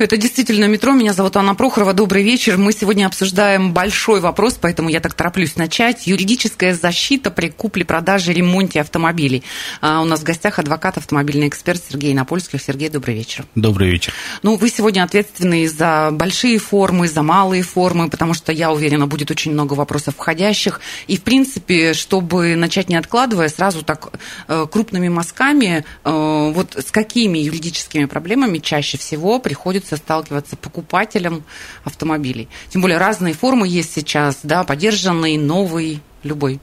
Это действительно метро. Меня зовут Анна Прохорова. Добрый вечер. Мы сегодня обсуждаем большой вопрос, поэтому я так тороплюсь начать. Юридическая защита при купле-продаже, ремонте автомобилей. А у нас в гостях адвокат, автомобильный эксперт Сергей Напольских. Сергей, добрый вечер. Добрый вечер. Ну, вы сегодня ответственны за большие формы, за малые формы, потому что, я уверена, будет очень много вопросов входящих. И, в принципе, чтобы начать не откладывая, сразу так э, крупными мазками, э, вот с какими юридическими проблемами чаще всего приходится сталкиваться покупателям автомобилей? Тем более разные формы есть сейчас, да, поддержанный, новый, любой.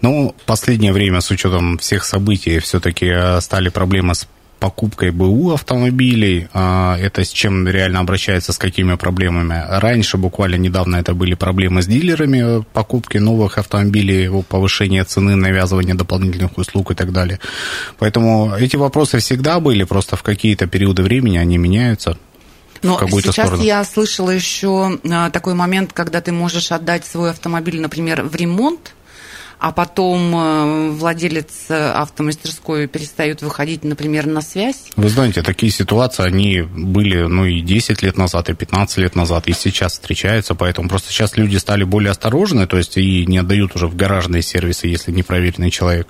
Ну, последнее время, с учетом всех событий, все-таки э, стали проблемы с покупкой БУ автомобилей, а, это с чем реально обращается, с какими проблемами. Раньше, буквально недавно, это были проблемы с дилерами покупки новых автомобилей, повышения цены, навязывания дополнительных услуг и так далее. Поэтому эти вопросы всегда были, просто в какие-то периоды времени они меняются. Но сейчас сторону. я слышала еще а, такой момент, когда ты можешь отдать свой автомобиль, например, в ремонт, а потом э, владелец э, автомастерской перестает выходить, например, на связь. Вы знаете, такие ситуации, они были, ну, и 10 лет назад, и 15 лет назад, и сейчас встречаются, поэтому просто сейчас люди стали более осторожны, то есть и не отдают уже в гаражные сервисы, если непроверенный человек,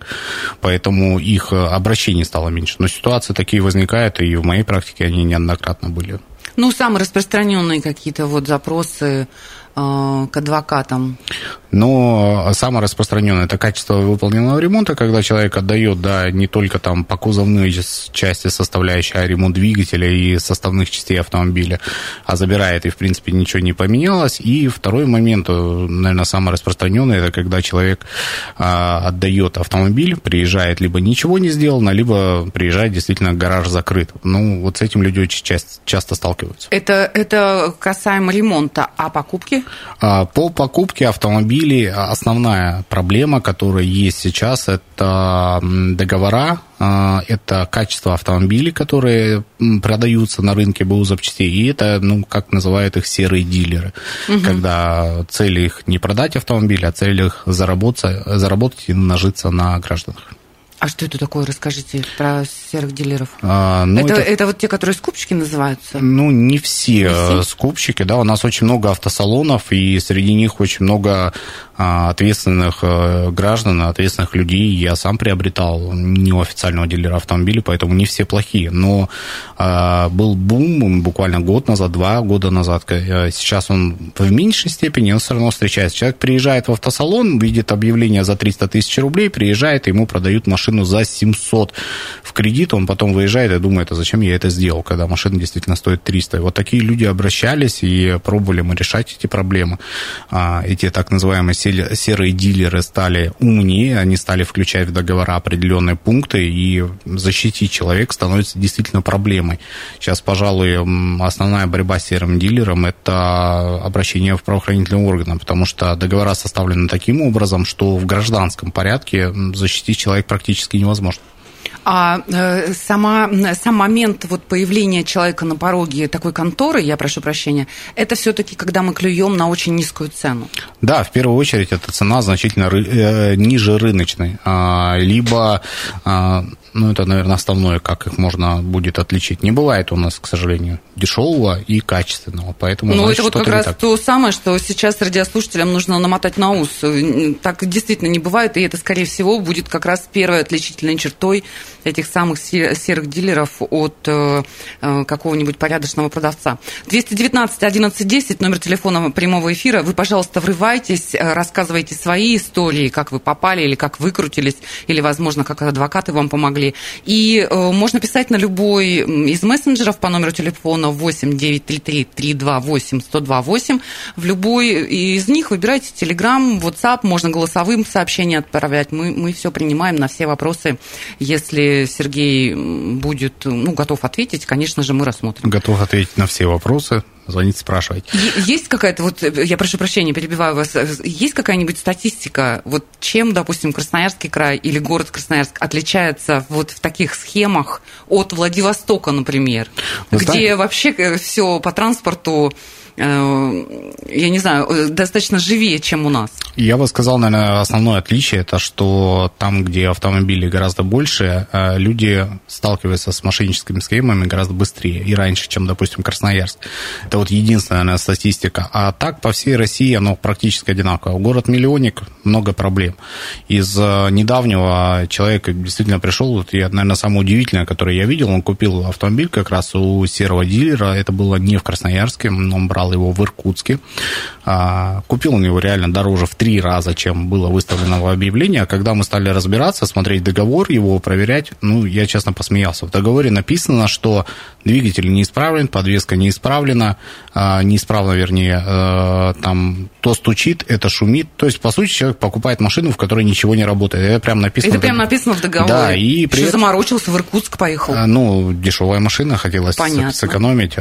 поэтому их э, обращений стало меньше. Но ситуации такие возникают, и в моей практике они неоднократно были. Ну, самые распространенные какие-то вот запросы э, к адвокатам. Но самое распространенное это качество выполненного ремонта, когда человек отдает, да, не только там по кузовной части составляющей, а ремонт двигателя и составных частей автомобиля, а забирает, и, в принципе, ничего не поменялось. И второй момент, наверное, самый распространенный, это когда человек а, отдает автомобиль, приезжает, либо ничего не сделано, либо приезжает, действительно, гараж закрыт. Ну, вот с этим люди очень часто, часто сталкиваются. Это, это касаемо ремонта, а покупки? А, По покупке автомобилей основная проблема, которая есть сейчас, это договора, а, это качество автомобилей, которые продаются на рынке БУ запчастей, и это, ну, как называют их, серые дилеры, когда цель их не продать автомобиль, а цель их заработать, заработать и нажиться на гражданах. А что это такое? Расскажите про серых дилеров. А, ну, это, это- это вот те, которые скупщики называются? Ну, не все, Не все? э, скупщики, да, у нас очень много автосалонов, и среди них очень много а, ответственных э, граждан, ответственных людей. Я сам приобретал неофициального дилера автомобилей, поэтому не все плохие. Но а, был бум буквально год назад, два года назад. Э, Сейчас он в меньшей степени, но все равно встречается. Человек приезжает в автосалон, видит объявление за 300 тысяч рублей, приезжает, и ему продают машину за 700 в кредит, он потом выезжает и думает, а зачем я это сделал, когда машина действительно стоит 300. И вот такие люди обращались, и пробовали мы решать эти проблемы. А, Эти так называемые серые дилеры стали умнее, они стали включать в договора определенные пункты, и защитить человека становится действительно проблемой. Сейчас, пожалуй, основная борьба с серым дилером – это обращение в правоохранительные органы, потому что договора составлены таким образом, что в гражданском порядке защитить человека практически невозможно. А э, сама, сам момент вот появления человека на пороге такой конторы, я прошу прощения, это все-таки когда мы клюем на очень низкую цену. Да, в первую очередь эта цена значительно ры- э, ниже рыночной. А, либо, а, ну это, наверное, основное, как их можно будет отличить. Не бывает у нас, к сожалению, дешевого и качественного, поэтому Ну, значит, это вот как раз так. то самое, что сейчас радиослушателям нужно намотать на ус. Так действительно не бывает, и это, скорее всего, будет как раз первой отличительной чертой этих самых се- серых дилеров от э, э, какого-нибудь порядочного продавца. 219 11 10, номер телефона прямого эфира. Вы, пожалуйста, врывайтесь, э, рассказывайте свои истории, как вы попали или как выкрутились, или, возможно, как адвокаты вам помогли. И э, можно писать на любой из мессенджеров по номеру телефона 8 933 328 1028. В любой из них выбирайте Telegram, WhatsApp, можно голосовым сообщения отправлять. Мы, мы все принимаем на все вопросы. Если Сергей будет ну, готов ответить, конечно же, мы рассмотрим. Готов ответить на все вопросы. Звоните, спрашивайте. Есть какая-то, вот я прошу прощения, перебиваю вас, есть какая-нибудь статистика, вот чем, допустим, Красноярский край или город Красноярск отличается вот в таких схемах от Владивостока, например, Вы где знаете? вообще все по транспорту Э, я не знаю, э, достаточно живее, чем у нас. Я бы сказал, наверное, основное отличие это, что там, где автомобилей гораздо больше, э, люди сталкиваются с мошенническими схемами гораздо быстрее и раньше, чем, допустим, Красноярск. Это вот единственная наверное, статистика. А так по всей России оно практически одинаково. Город-миллионник, много проблем. Из недавнего человека действительно пришел, вот я, наверное, самое удивительное, которое я видел, он купил автомобиль как раз у серого дилера, это было не в Красноярске, он брал его в Иркутске. А, купил он его реально дороже в три раза, чем было выставлено в объявлении. А когда мы стали разбираться, смотреть договор, его проверять, ну, я честно посмеялся. В договоре написано, что двигатель не исправлен, подвеска не исправлена, а, неисправно, вернее, э, там то стучит, это шумит. То есть, по сути, человек покупает машину, в которой ничего не работает. Это прям написано. Это прям написано в договоре. Да, и при... Что заморочился, в Иркутск поехал. А, ну, дешевая машина, хотелось Понятно. сэкономить.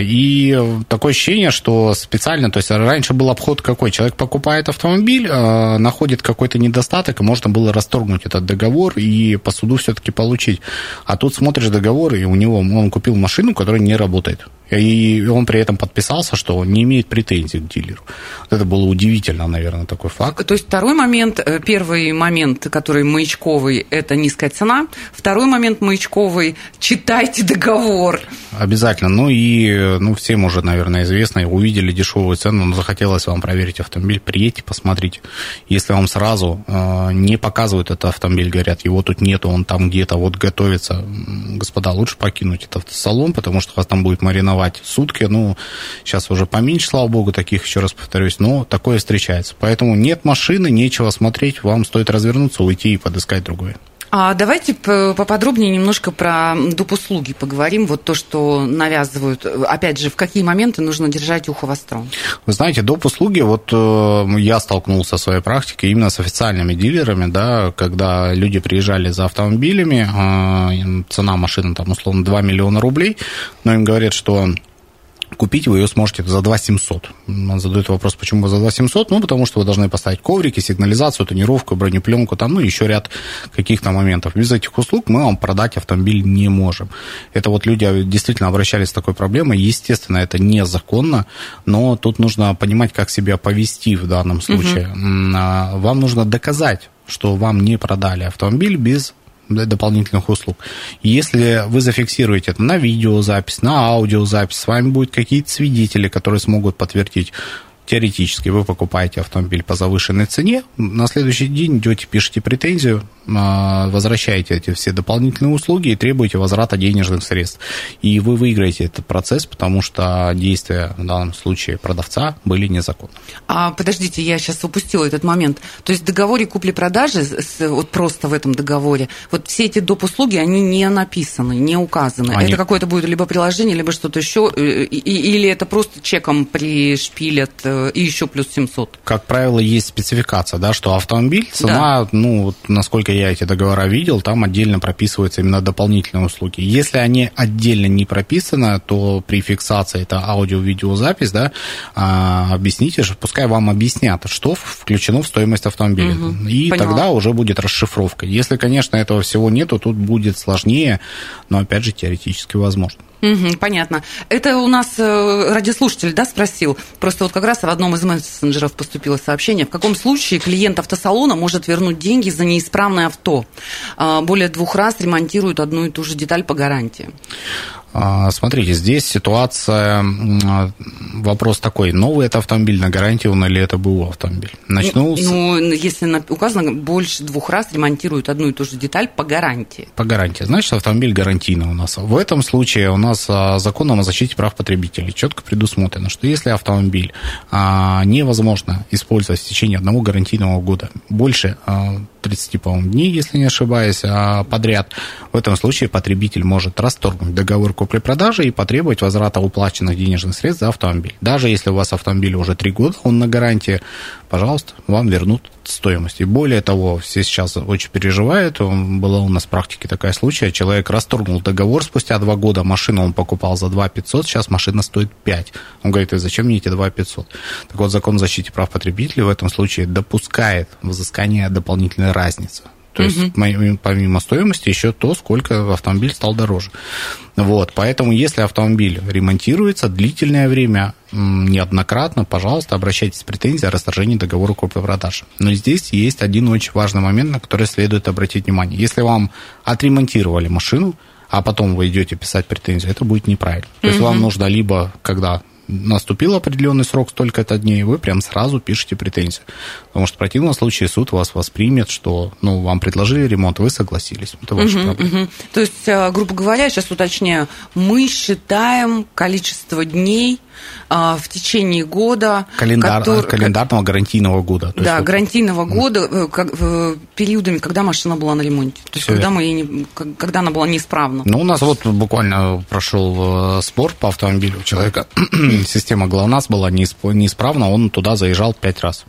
И такое ощущение, что специально, то есть раньше был обход какой? Человек покупает автомобиль, находит какой-то недостаток, и можно было расторгнуть этот договор и по суду все-таки получить. А тут смотришь договор, и у него он купил машину, которая не работает. И он при этом подписался, что он не имеет претензий к дилеру. Это было удивительно, наверное, такой факт. То есть второй момент, э, первый момент, который маячковый, это низкая цена. Второй момент маячковый, читайте договор. Обязательно. Ну и ну, всем уже, наверное, известно, увидели дешевую цену, но захотелось вам проверить автомобиль, приедьте, посмотрите. Если вам сразу э, не показывают этот автомобиль, говорят, его тут нету, он там где-то вот готовится, господа, лучше покинуть этот салон, потому что вас там будет мариновать существовать сутки. Ну, сейчас уже поменьше, слава богу, таких, еще раз повторюсь, но такое встречается. Поэтому нет машины, нечего смотреть, вам стоит развернуться, уйти и подыскать другое. А давайте поподробнее немножко про доп. услуги поговорим. Вот то, что навязывают. Опять же, в какие моменты нужно держать ухо востро? Вы знаете, доп. услуги, вот э, я столкнулся в своей практике именно с официальными дилерами, да, когда люди приезжали за автомобилями, э, цена машины там условно 2 миллиона рублей, но им говорят, что Купить вы ее сможете за 2 700. Он задает вопрос, почему за 2 700? Ну, потому что вы должны поставить коврики, сигнализацию, тонировку, бронепленку, там, ну, еще ряд каких-то моментов. Без этих услуг мы вам продать автомобиль не можем. Это вот люди действительно обращались с такой проблемой. Естественно, это незаконно, но тут нужно понимать, как себя повести в данном случае. Угу. Вам нужно доказать, что вам не продали автомобиль без дополнительных услуг. Если вы зафиксируете это на видеозапись, на аудиозапись, с вами будут какие-то свидетели, которые смогут подтвердить теоретически вы покупаете автомобиль по завышенной цене, на следующий день идете, пишете претензию, а, возвращаете эти все дополнительные услуги и требуете возврата денежных средств. И вы выиграете этот процесс, потому что действия в данном случае продавца были незаконны. А подождите, я сейчас упустила этот момент. То есть в договоре купли-продажи, вот просто в этом договоре, вот все эти доп. услуги, они не написаны, не указаны. Они... Это какое-то будет либо приложение, либо что-то еще, э, или это просто чеком пришпилят э, и еще плюс 700? Как правило, есть спецификация, да, что автомобиль, цена, да. ну, вот, насколько я эти договора видел, там отдельно прописываются именно дополнительные услуги. Если они отдельно не прописаны, то при фиксации это аудио-видеозапись, да, а, объясните же, пускай вам объяснят, что включено в стоимость автомобиля. Угу, и поняла. тогда уже будет расшифровка. Если, конечно, этого всего нету, тут будет сложнее, но опять же теоретически возможно. Угу, понятно. Это у нас э, радиослушатель, да, спросил. Просто вот как раз в одном из мессенджеров поступило сообщение. В каком случае клиент автосалона может вернуть деньги за неисправное авто? А, более двух раз ремонтируют одну и ту же деталь по гарантии. А, смотрите, здесь ситуация, вопрос такой, новый это автомобиль на гарантию или это был автомобиль? Начну ну, ну, если указано, больше двух раз ремонтируют одну и ту же деталь по гарантии. По гарантии. Значит, автомобиль гарантийный у нас. В этом случае у нас а, законом о защите прав потребителей четко предусмотрено, что если автомобиль а, невозможно использовать в течение одного гарантийного года больше 30, по дней, если не ошибаюсь, подряд, в этом случае потребитель может расторгнуть договор купли-продажи и потребовать возврата уплаченных денежных средств за автомобиль. Даже если у вас автомобиль уже три года, он на гарантии, пожалуйста, вам вернут стоимость. И более того, все сейчас очень переживают. Была у нас в практике такая случай. Человек расторгнул договор спустя два года. Машину он покупал за 2 500, сейчас машина стоит 5. Он говорит, и зачем мне эти 2 500? Так вот, закон о защите прав потребителей в этом случае допускает взыскание дополнительной разницы. То есть угу. помимо стоимости еще то, сколько автомобиль стал дороже. Вот, поэтому если автомобиль ремонтируется длительное время, неоднократно, пожалуйста, обращайтесь с претензией о расторжении договора купли-продажи. Но здесь есть один очень важный момент, на который следует обратить внимание. Если вам отремонтировали машину, а потом вы идете писать претензию, это будет неправильно. То есть вам нужно либо, когда наступил определенный срок, столько-то дней, вы прям сразу пишете претензию. Потому что в противном случае суд вас воспримет, что ну, вам предложили ремонт, вы согласились. Это ваша угу, проблема. Угу. То есть, а, грубо говоря, сейчас уточняю, мы считаем количество дней а, в течение года. Календар, который, календарного гарантийного года. да, есть, гарантийного вот, года, э, как, периодами, когда машина была на ремонте. То есть, когда, мы не, когда она была неисправна. Ну, у нас вот буквально прошел э, спор по автомобилю у человека. Система ГЛОНАСС была неисправна, он туда заезжал пять раз.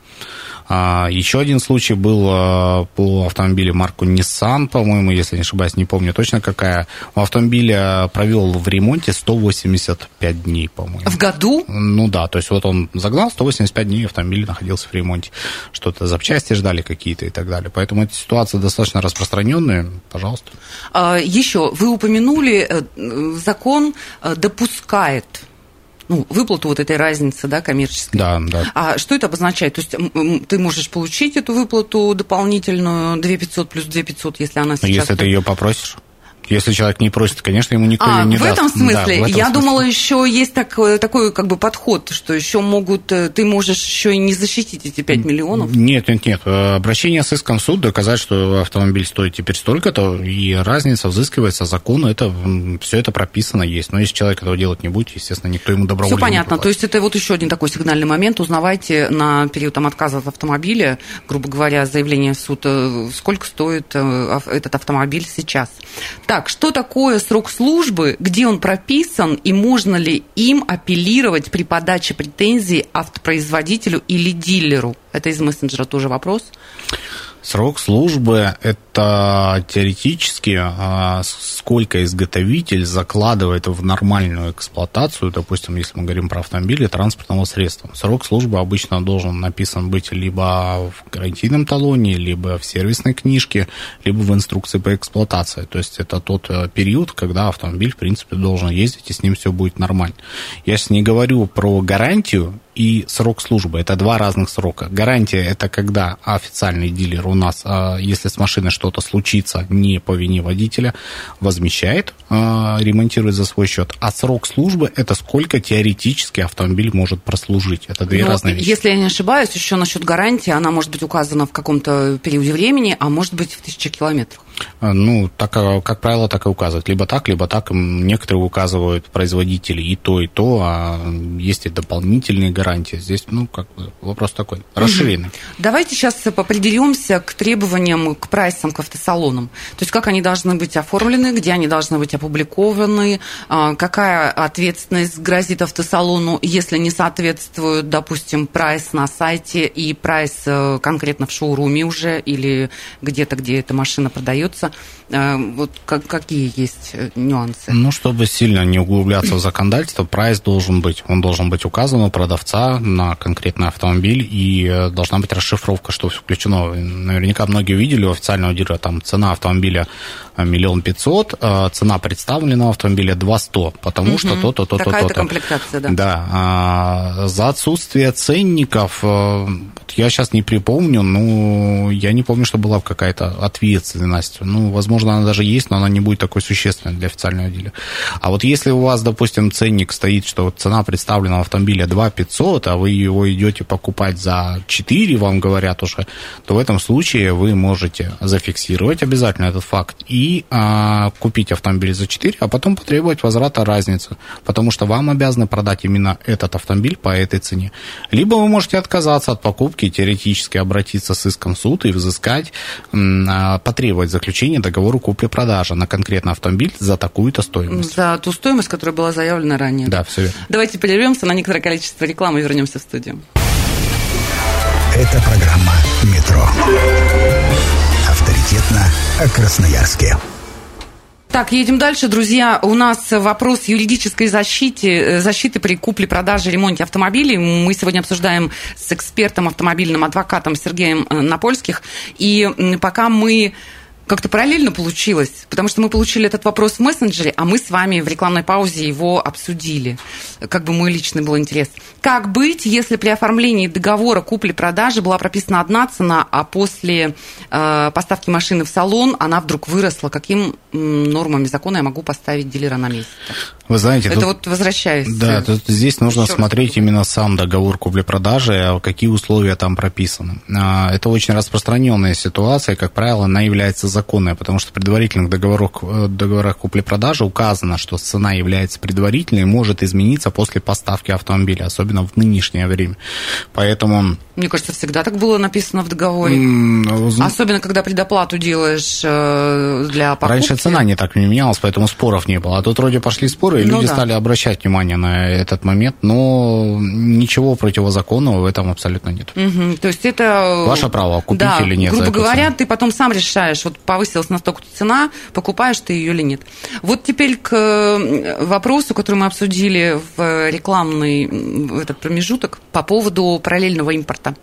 А, еще один случай был а, по автомобилю марку Nissan, по-моему, если не ошибаюсь, не помню точно какая. У автомобиля провел в ремонте 185 дней, по-моему. В году? Ну да, то есть вот он загнал, 185 дней автомобиль находился в ремонте. Что-то запчасти ждали какие-то и так далее. Поэтому эта ситуация достаточно распространенная. Пожалуйста. А, еще, вы упомянули, э, закон э, допускает ну, выплату вот этой разницы, да, коммерческой. Да, да. А что это обозначает? То есть ты можешь получить эту выплату дополнительную 2 500 плюс 2 500, если она сейчас... Если ты ее попросишь? Если человек не просит, конечно, ему никто а, не в даст. Этом смысле? Да, в этом Я смысле. думала, еще есть такой, такой как бы подход, что еще могут, э, ты можешь еще и не защитить эти 5 миллионов. Нет, нет, нет. Э, обращение с иском в суд, доказать, что автомобиль стоит теперь столько-то, и разница взыскивается закону, это, все это прописано есть. Но если человек этого делать не будет, естественно, никто ему добровольно Все понятно. То есть это вот еще один такой сигнальный момент. Узнавайте на период там, отказа от автомобиля, грубо говоря, заявление в суд, э, сколько стоит этот автомобиль сейчас. Так, что такое срок службы, где он прописан и можно ли им апеллировать при подаче претензий автопроизводителю или дилеру? Это из мессенджера тоже вопрос. Срок службы – это теоретически а, сколько изготовитель закладывает в нормальную эксплуатацию, допустим, если мы говорим про автомобили, транспортного средства. Срок службы обычно должен написан быть либо в гарантийном талоне, либо в сервисной книжке, либо в инструкции по эксплуатации. То есть это тот э, период, когда автомобиль, в принципе, должен ездить, и с ним все будет нормально. Я сейчас не говорю про гарантию, и срок службы. Это два разных срока. Гарантия – это когда официальный дилер у нас, а, если с машиной что-то случится не по вине водителя, возмещает, а, ремонтирует за свой счет. А срок службы – это сколько теоретически автомобиль может прослужить. Это две Но, ну, разные вещи. Если я не ошибаюсь, еще насчет гарантии, она может быть указана в каком-то периоде времени, а может быть в тысячах километрах. А, ну, так, как правило, так и указывают. Либо так, либо так. Некоторые указывают производители и то, и то, а есть и дополнительные гарантии. Здесь, ну, как бы вопрос такой, расширенный. Угу. Давайте сейчас определимся к требованиям, к прайсам, к автосалонам. То есть, как они должны быть оформлены, где они должны быть опубликованы, а, какая ответственность грозит автосалону, если не соответствует, допустим, прайс на сайте и прайс э, конкретно в шоуруме уже или где-то, где эта машина продается. Э, вот как, какие есть э, нюансы? Ну, чтобы сильно не углубляться в законодательство, прайс должен быть. Он должен быть указан у продавца на конкретный автомобиль, и э, должна быть расшифровка, что включено. Наверняка многие видели у официального дилера, там цена автомобиля миллион пятьсот, цена представленного автомобиля два сто, потому угу. что то-то, то-то, то-то. то комплектация, да. Да. А, за отсутствие ценников, я сейчас не припомню, но я не помню, что была какая-то ответственность. Ну, возможно, она даже есть, но она не будет такой существенной для официального дилера. А вот если у вас, допустим, ценник стоит, что цена представленного автомобиля 2 500, а вы его идете покупать за 4, вам говорят уже, то в этом случае вы можете зафиксировать обязательно этот факт и а, купить автомобиль за 4, а потом потребовать возврата разницы, потому что вам обязаны продать именно этот автомобиль по этой цене. Либо вы можете отказаться от покупки, теоретически обратиться с иском в суд и взыскать, а, потребовать заключения договора купли-продажи на конкретный автомобиль за такую-то стоимость. За ту стоимость, которая была заявлена ранее. Да, все верно. Давайте прервемся на некоторое количество рекламы и вернемся в студию. Это программа «Метро». Авторитетно о Красноярске. Так, едем дальше, друзья. У нас вопрос юридической защиты, э, защиты при купле, продаже, ремонте автомобилей. Мы сегодня обсуждаем с экспертом, автомобильным адвокатом Сергеем э, Напольских. И пока мы как-то параллельно получилось, потому что мы получили этот вопрос в мессенджере, а мы с вами в рекламной паузе его обсудили. Как бы мой личный был интерес. Как быть, если при оформлении договора купли-продажи была прописана одна цена, а после э, поставки машины в салон она вдруг выросла? Каким нормами закона я могу поставить дилера на место? Вы знаете, это тут, вот возвращаясь. Да, тут здесь нужно смотреть раз. именно сам договор купли-продажи, а какие условия там прописаны. А, это очень распространенная ситуация, как правило, она является законной, потому что в предварительных договорах, э, договорах купли-продажи указано, что цена является предварительной и может измениться после поставки автомобиля, особенно в нынешнее время. Поэтому... Мне кажется, всегда так было написано в договоре. Mm, Особенно, когда предоплату делаешь э, для покупки. Раньше цена не так не менялась, поэтому споров не было. А тут вроде пошли споры, и ну, люди да. стали обращать внимание на этот момент, но ничего противозаконного в этом абсолютно нет. Угу, то есть это... Ваше право, купить да, или нет. грубо говоря, цену. ты потом сам решаешь, вот повысилась настолько цена, покупаешь ты ее или нет. Вот теперь к э, вопросу, который мы обсудили в рекламный этот промежуток по поводу параллельного импорта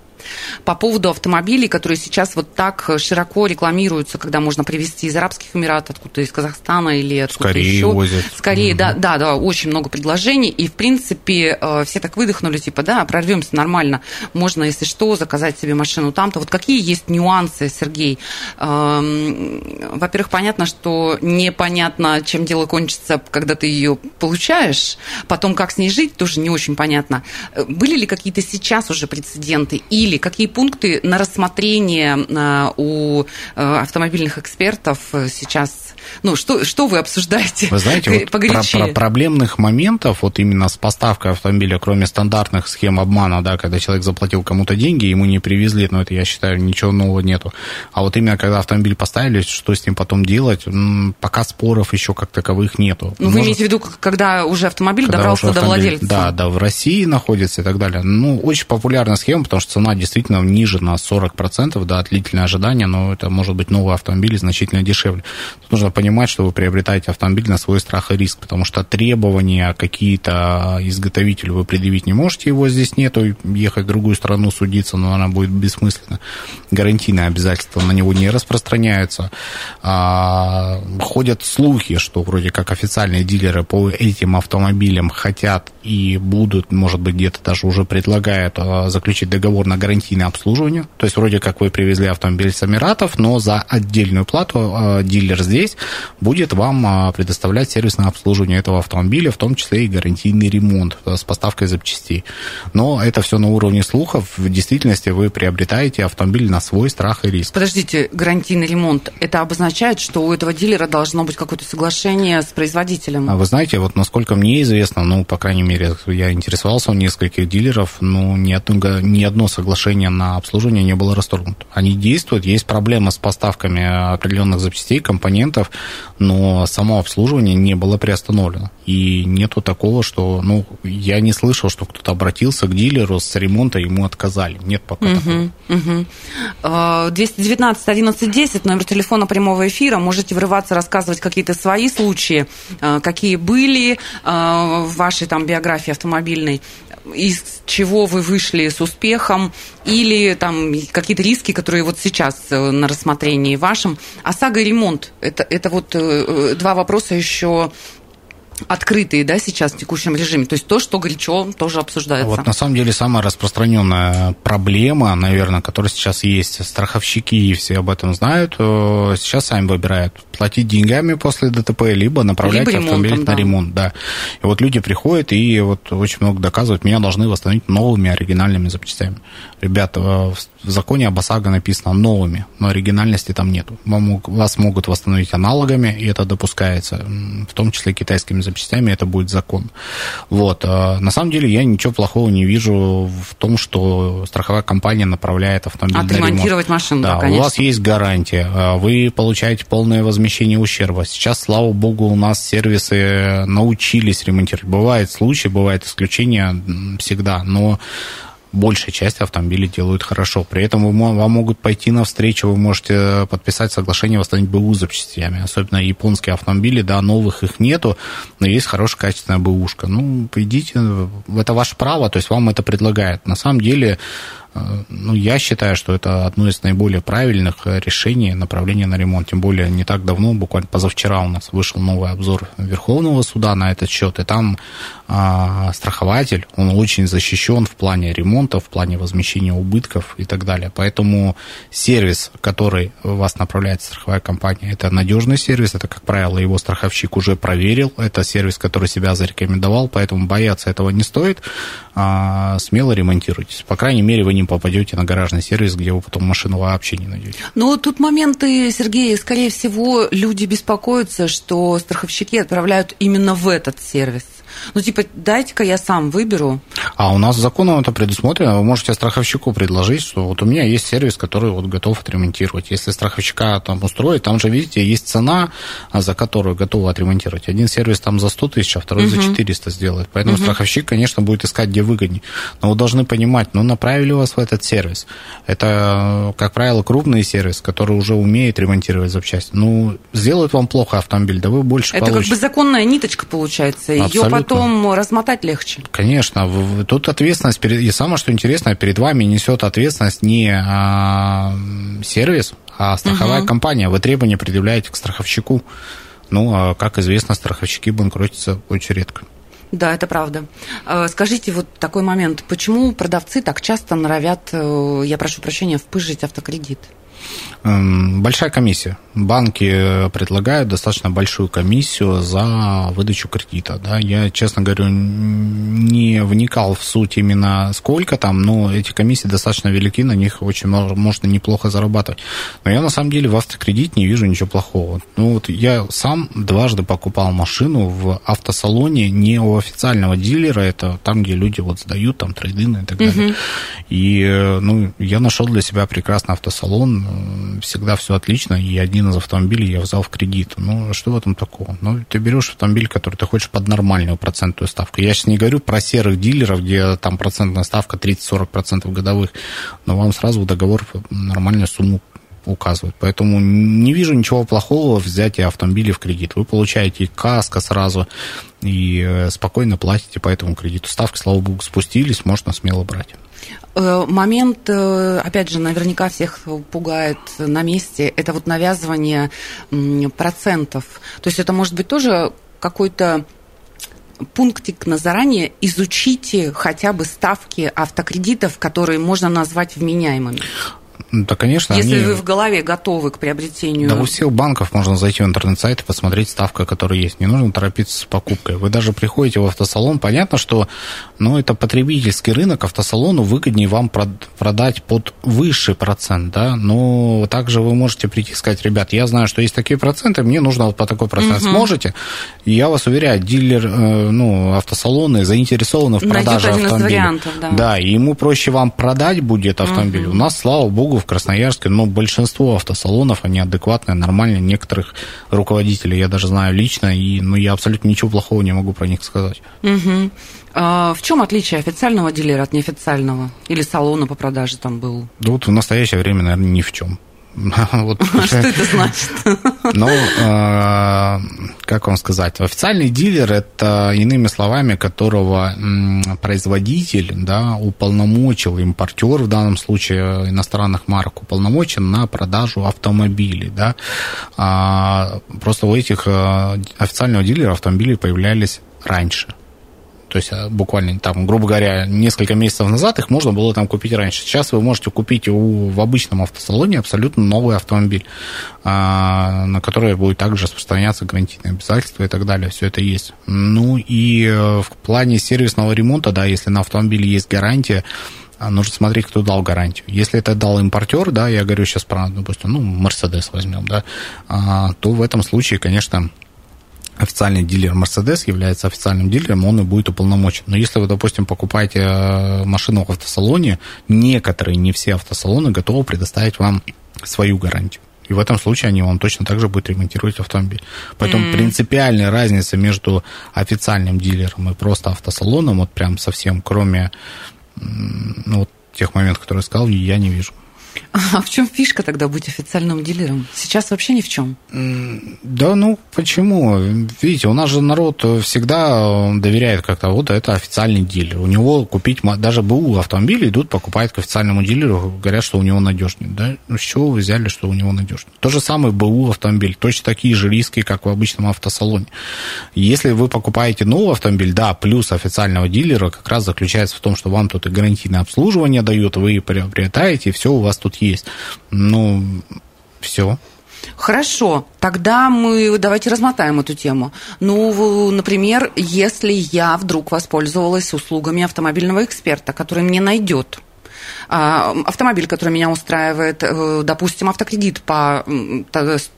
по поводу автомобилей, которые сейчас вот так широко рекламируются, когда можно привезти из Арабских Эмиратов, откуда из Казахстана или откуда Скорее еще. возят. Скорее, mm-hmm. да, да, да, очень много предложений. И, в принципе, э, все так выдохнули, типа, да, прорвемся нормально. Можно, если что, заказать себе машину там-то. Вот какие есть нюансы, Сергей? Эм, во-первых, понятно, что непонятно, чем дело кончится, когда ты ее получаешь. Потом, как с ней жить, тоже не очень понятно. Э, были ли какие-то сейчас уже прецеденты? Или или какие пункты на рассмотрение э, у э, автомобильных экспертов э, сейчас ну, что, что вы обсуждаете? Вы знаете, вот про, про проблемных моментов, вот именно с поставкой автомобиля, кроме стандартных схем обмана, да, когда человек заплатил кому-то деньги, ему не привезли, но это, я считаю, ничего нового нету. А вот именно когда автомобиль поставили, что с ним потом делать, пока споров еще как таковых нету. Ну, вы имеете в виду, когда уже автомобиль когда добрался уже автомобиль, до владельца? Да, да, в России находится и так далее. Ну, очень популярная схема, потому что цена действительно ниже на 40%, да, длительное ожидание, но это может быть новый автомобиль значительно дешевле. Тут нужно понимать, что вы приобретаете автомобиль на свой страх и риск, потому что требования какие-то изготовителю вы предъявить не можете, его здесь нету, ехать в другую страну судиться, но она будет бессмысленно. Гарантийные обязательства на него не распространяются. А, ходят слухи, что вроде как официальные дилеры по этим автомобилям хотят и будут, может быть, где-то даже уже предлагают а, заключить договор на гарантийное обслуживание. То есть вроде как вы привезли автомобиль с Эмиратов, но за отдельную плату а, дилер здесь будет вам а, предоставлять сервисное обслуживание этого автомобиля, в том числе и гарантийный ремонт э, с поставкой запчастей. Но это все на уровне слухов. В действительности вы приобретаете автомобиль на свой страх и риск. Подождите, гарантийный ремонт, это обозначает, что у этого дилера должно быть какое-то соглашение с производителем? А вы знаете, вот насколько мне известно, ну, по крайней мере, я интересовался у нескольких дилеров, ну, ни одно, ни одно соглашение на обслуживание не было расторгнуто. Они действуют, есть проблема с поставками определенных запчастей, компонентов, но само обслуживание не было приостановлено. И нету такого, что, ну, я не слышал, что кто-то обратился к дилеру с ремонта, ему отказали. Нет пока угу, такого. Угу. 219 11 10, номер телефона прямого эфира. Можете врываться, рассказывать какие-то свои случаи, а, какие были а, в вашей там биографии автомобильной из чего вы вышли с успехом, или там какие-то риски, которые вот сейчас э, на рассмотрении вашем. ОСАГО и ремонт это, это вот э, э, два вопроса еще открытые, да, сейчас в текущем режиме. То есть то, что горячо, тоже обсуждается. Вот на самом деле самая распространенная проблема, наверное, которая сейчас есть, страховщики все об этом знают, э, сейчас сами выбирают платить деньгами после ДТП, либо направлять либо автомобиль ремонтом, на да. ремонт, да. И вот люди приходят и вот очень много доказывают, меня должны восстановить новыми оригинальными запчастями. Ребята, в законе об ОСАГО написано новыми, но оригинальности там нету. Вам, вас могут восстановить аналогами, и это допускается, в том числе китайскими запчастями, это будет закон. Вот. А на самом деле я ничего плохого не вижу в том, что страховая компания направляет автомобиль Отремонтировать на ремонт. машину, да, да, конечно. у вас есть гарантия, а вы получаете полное возмещение ущерба. Сейчас, слава богу, у нас сервисы научились ремонтировать. Бывают случаи, бывают исключения всегда, но большая часть автомобилей делают хорошо. При этом вам могут пойти навстречу, вы можете подписать соглашение восстановить БУ запчастями. Особенно японские автомобили, да, новых их нету, но есть хорошая качественная БУшка. Ну, идите, это ваше право, то есть вам это предлагают. На самом деле, ну, я считаю, что это одно из наиболее правильных решений направления на ремонт. Тем более, не так давно, буквально позавчера у нас вышел новый обзор Верховного суда на этот счет, и там а, страхователь, он очень защищен в плане ремонта, в плане возмещения убытков и так далее. Поэтому сервис, который вас направляет страховая компания, это надежный сервис, это, как правило, его страховщик уже проверил, это сервис, который себя зарекомендовал, поэтому бояться этого не стоит, а, смело ремонтируйтесь. По крайней мере, вы не попадете на гаражный сервис, где вы потом машину вообще не найдете. Ну, тут моменты, Сергей, скорее всего, люди беспокоятся, что страховщики отправляют именно в этот сервис. Ну, типа, дайте-ка я сам выберу. А у нас законом это предусмотрено. Вы можете страховщику предложить, что вот у меня есть сервис, который вот готов отремонтировать. Если страховщика там устроить, там же, видите, есть цена, за которую готовы отремонтировать. Один сервис там за 100 тысяч, а второй угу. за 400 сделает. Поэтому угу. страховщик, конечно, будет искать, где выгоднее. Но вы должны понимать, ну, направили вас в этот сервис. Это, как правило, крупный сервис, который уже умеет ремонтировать запчасти. Ну, сделают вам плохо автомобиль, да вы больше Это получите. как бы законная ниточка получается. Ее потом размотать легче. Конечно. Тут ответственность, перед, и самое, что интересно, перед вами несет ответственность не а, сервис, а страховая угу. компания. Вы требования предъявляете к страховщику. Ну, а, как известно, страховщики банкротятся очень редко. Да, это правда. А, скажите вот такой момент. Почему продавцы так часто норовят, э, я прошу прощения, впыжить автокредит? Эм, большая комиссия. Банки предлагают достаточно большую комиссию за выдачу кредита. Да. Я, честно говорю, не вникал в суть именно сколько там, но эти комиссии достаточно велики, на них очень можно неплохо зарабатывать. Но я на самом деле в автокредит не вижу ничего плохого. Ну вот я сам дважды покупал машину в автосалоне не у официального дилера, это там, где люди вот сдают там трейдины и так далее. Угу. И э, ну, я нашел для себя прекрасный автосалон, всегда все отлично, и один из автомобилей я взял в кредит. Ну, что в этом такого? Ну, ты берешь автомобиль, который ты хочешь под нормальную процентную ставку. Я сейчас не говорю про серых дилеров, где там процентная ставка 30-40% годовых, но вам сразу в договор нормальную сумму указывают. Поэтому не вижу ничего плохого в взятии автомобиля в кредит. Вы получаете каска сразу и э, спокойно платите по этому кредиту. Ставки, слава богу, спустились, можно смело брать. Э, момент, э, опять же, наверняка всех пугает на месте, это вот навязывание процентов. То есть это может быть тоже какой-то пунктик на заранее изучите хотя бы ставки автокредитов, которые можно назвать вменяемыми. Да, конечно. Если они... вы в голове готовы к приобретению. Да, у всех банков можно зайти в интернет-сайт и посмотреть ставка, которая есть. Не нужно торопиться с покупкой. Вы даже приходите в автосалон, понятно, что ну, это потребительский рынок, автосалону выгоднее вам продать под высший процент, да, но также вы можете прийти и сказать, ребят, я знаю, что есть такие проценты, мне нужно вот по такой процент. Угу. Сможете? Я вас уверяю, дилер, э, ну, автосалоны заинтересованы в продаже автомобиля. Вариантов, да. да, и ему проще вам продать будет автомобиль. Угу. У нас, слава богу, в Красноярске, но большинство автосалонов, они адекватные, нормальные. Некоторых руководителей я даже знаю лично, и ну, я абсолютно ничего плохого не могу про них сказать. Угу. А в чем отличие официального дилера от неофициального? Или салона по продаже там был? Да вот в настоящее время, наверное, ни в чем. Вот. Что это значит? Ну, э, как вам сказать, официальный дилер это, иными словами, которого производитель да, уполномочил, импортер в данном случае иностранных марок уполномочен на продажу автомобилей. Да. А, просто у этих э, официального дилера автомобили появлялись раньше. То есть а, буквально там, грубо говоря, несколько месяцев назад их можно было там купить раньше. Сейчас вы можете купить у, в обычном автосалоне абсолютно новый автомобиль, а, на который будет также распространяться гарантийные обязательства и так далее. Все это есть. Ну и э, в плане сервисного ремонта, да, если на автомобиле есть гарантия, а нужно смотреть, кто дал гарантию. Если это дал импортер, да, я говорю сейчас про, допустим, ну, Мерседес возьмем, да, то в этом случае, конечно, официальный дилер Mercedes является официальным дилером, он и будет уполномочен. Но если вы, допустим, покупаете э, машину в автосалоне, некоторые, не все автосалоны готовы предоставить вам свою гарантию. И в этом случае они вам точно так же будут ремонтировать автомобиль. Поэтому mm-hmm. принципиальная разница между официальным дилером и просто автосалоном, вот прям совсем, кроме ну, вот тех моментов, которые я сказал, я не вижу. А в чем фишка тогда быть официальным дилером? Сейчас вообще ни в чем. Да, ну почему? Видите, у нас же народ всегда доверяет как-то, вот это официальный дилер. У него купить, даже БУ автомобили идут, покупают к официальному дилеру, говорят, что у него надежный. Да? Ну, с чего вы взяли, что у него надежный? То же самое БУ автомобиль, точно такие же риски, как в обычном автосалоне. Если вы покупаете новый автомобиль, да, плюс официального дилера как раз заключается в том, что вам тут и гарантийное обслуживание дают, вы приобретаете, все у вас тут есть. Ну, все. Хорошо, тогда мы давайте размотаем эту тему. Ну, например, если я вдруг воспользовалась услугами автомобильного эксперта, который мне найдет автомобиль, который меня устраивает, э, допустим, автокредит по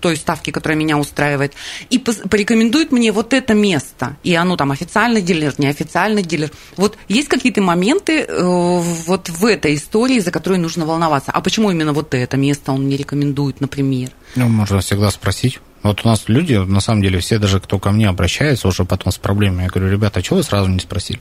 той ставке, которая меня устраивает, и порекомендует мне вот это место, и оно там официальный дилер, неофициальный дилер. Вот есть какие-то моменты э, вот в этой истории, за которые нужно волноваться. А почему именно вот это место он мне рекомендует, например? Ну, можно всегда спросить. Вот у нас люди, на самом деле, все даже, кто ко мне обращается уже потом с проблемами, я говорю, ребята, а чего вы сразу не спросили?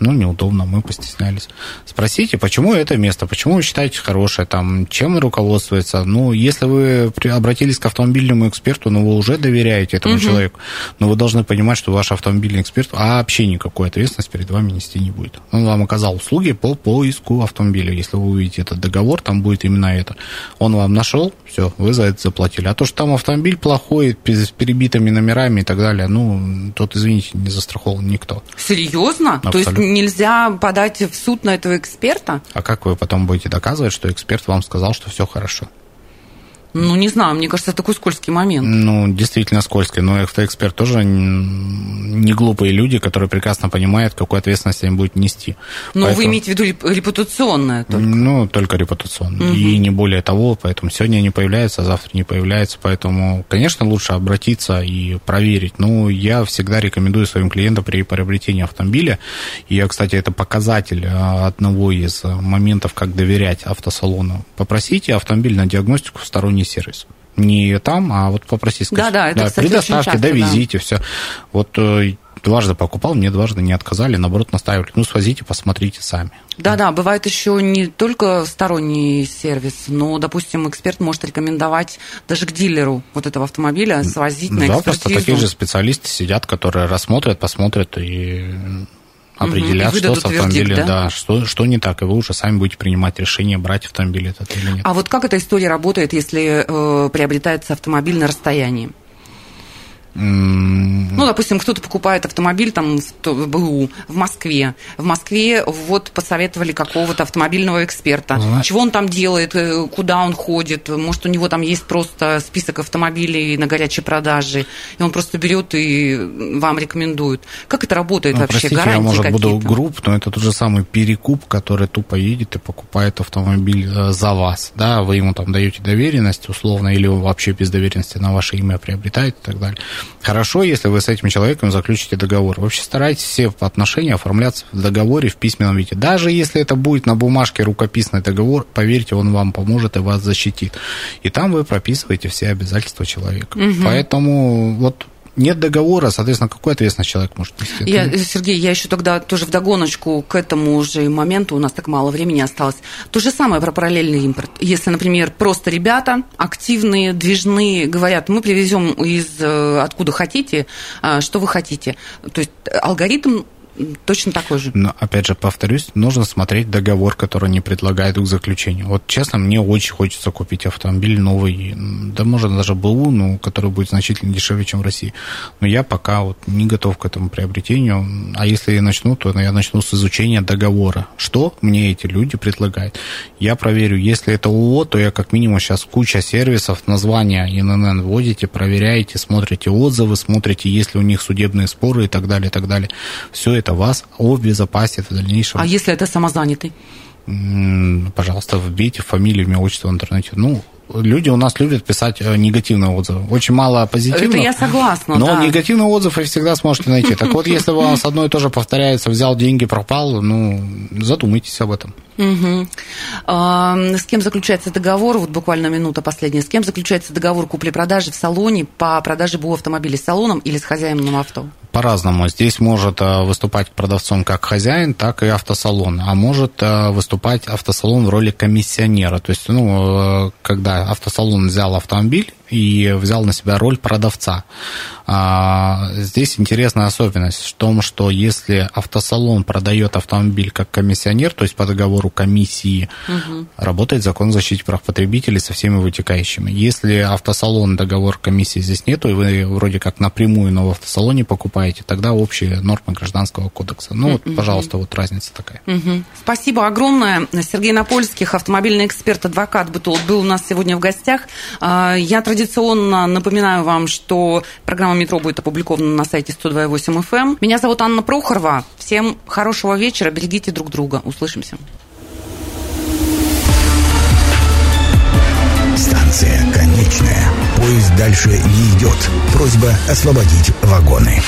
Ну, неудобно, мы постеснялись. Спросите, почему это место, почему вы считаете хорошее, там, чем руководствуется. Ну, если вы обратились к автомобильному эксперту, ну, вы уже доверяете этому угу. человеку, но вы должны понимать, что ваш автомобильный эксперт вообще никакой ответственности перед вами нести не будет. Он вам оказал услуги по поиску автомобиля. Если вы увидите этот договор, там будет именно это. Он вам нашел, все, вы за это заплатили. А то, что там автомобиль плохой, с перебитыми номерами и так далее, ну, тот, извините, не застрахован никто. Серьезно? Абсолютно. То есть нельзя подать в суд на этого эксперта? А как вы потом будете доказывать, что эксперт вам сказал, что все хорошо? Ну, не знаю, мне кажется, это такой скользкий момент. Ну, действительно скользкий, но эксперт тоже не глупые люди, которые прекрасно понимают, какую ответственность они будут нести. Но поэтому... вы имеете в виду репутационное только? Ну, только репутационное, угу. и не более того, поэтому сегодня они появляются, а завтра не появляются, поэтому, конечно, лучше обратиться и проверить. Ну, я всегда рекомендую своим клиентам при приобретении автомобиля, и я, кстати, это показатель а, одного из моментов, как доверять автосалону. Попросите автомобиль на диагностику сторонний не сервис. Не там, а вот попросить сказать. Да, да, это, да, кстати, предоставьте, часто, довезите, да. все. Вот э, дважды покупал, мне дважды не отказали, наоборот, наставили. Ну, свозите, посмотрите сами. Да-да, бывает еще не только сторонний сервис, но, допустим, эксперт может рекомендовать даже к дилеру вот этого автомобиля свозить на экспертизу. Да, просто такие же специалисты сидят, которые рассмотрят, посмотрят и определят, что с автомобилем, да? да, что, что не так, и вы уже сами будете принимать решение, брать автомобиль этот или нет. А вот как эта история работает, если э, приобретается автомобиль на расстоянии? Ну, допустим, кто-то покупает автомобиль там в БУ в Москве. В Москве вот посоветовали какого-то автомобильного эксперта. Знаешь. Чего он там делает, э, куда он ходит. Может, у него там есть просто список автомобилей на горячей продаже, и он просто берет и вам рекомендует. Как это работает ну, вообще? Простите, Гарантии я, может, буду групп, но это тот же самый перекуп, который тупо едет и покупает автомобиль э, за вас. Да, вы ему там даете доверенность условно, или вообще без доверенности на ваше имя приобретает и так далее. Хорошо, если вы с этим человеком заключите договор. Вообще старайтесь все отношения оформляться в договоре в письменном виде. Даже если это будет на бумажке рукописный договор, поверьте, он вам поможет и вас защитит. И там вы прописываете все обязательства человека. Угу. Поэтому вот нет договора, соответственно, какую ответственность человек может нести? Я, Сергей, я еще тогда тоже в догоночку к этому же моменту, у нас так мало времени осталось. То же самое про параллельный импорт. Если, например, просто ребята активные, движные, говорят, мы привезем из э, откуда хотите, а, что вы хотите. То есть алгоритм точно такой же. Но, опять же, повторюсь, нужно смотреть договор, который они предлагают к заключению. Вот, честно, мне очень хочется купить автомобиль новый, да, может, даже БУ, ну, который будет значительно дешевле, чем в России. Но я пока вот не готов к этому приобретению. А если я начну, то я начну с изучения договора. Что мне эти люди предлагают? Я проверю, если это ООО, то я как минимум сейчас куча сервисов, названия ИНН вводите, проверяете, смотрите отзывы, смотрите, есть ли у них судебные споры и так далее, и так далее. Все это вас обезопасит в дальнейшем. А если это самозанятый? Пожалуйста, вбейте фамилию, имя, отчество в интернете. Ну, люди у нас любят писать э, негативные отзывы. Очень мало позитивных. Это я согласна, Но да. негативный отзыв вы всегда сможете найти. Так вот, если у вас одно и то же повторяется, взял деньги, пропал, ну, задумайтесь об этом. Угу. А, с кем заключается договор, вот буквально минута последняя, с кем заключается договор купли-продажи в салоне по продаже БУ автомобиля с салоном или с хозяином авто? По-разному. Здесь может э, выступать продавцом как хозяин, так и автосалон. А может э, выступать автосалон в роли комиссионера. То есть, ну, когда автосалон взял автомобиль и взял на себя роль продавца. А, здесь интересная особенность в том, что если автосалон продает автомобиль как комиссионер, то есть по договору комиссии, угу. работает закон о защите прав потребителей со всеми вытекающими. Если автосалон договор комиссии здесь нету, и вы вроде как напрямую, но в автосалоне покупаете, тогда общие нормы гражданского кодекса. Ну, вот, пожалуйста, вот разница такая. Угу. Спасибо огромное. Сергей Напольских, автомобильный эксперт, адвокат был у нас сегодня в гостях. А, я традиционно напоминаю вам, что программа метро будет опубликовано на сайте 102.8 FM. Эм. Меня зовут Анна Прохорова. Всем хорошего вечера, берегите друг друга. Услышимся. Станция конечная. Поезд дальше не идет. Просьба освободить вагоны.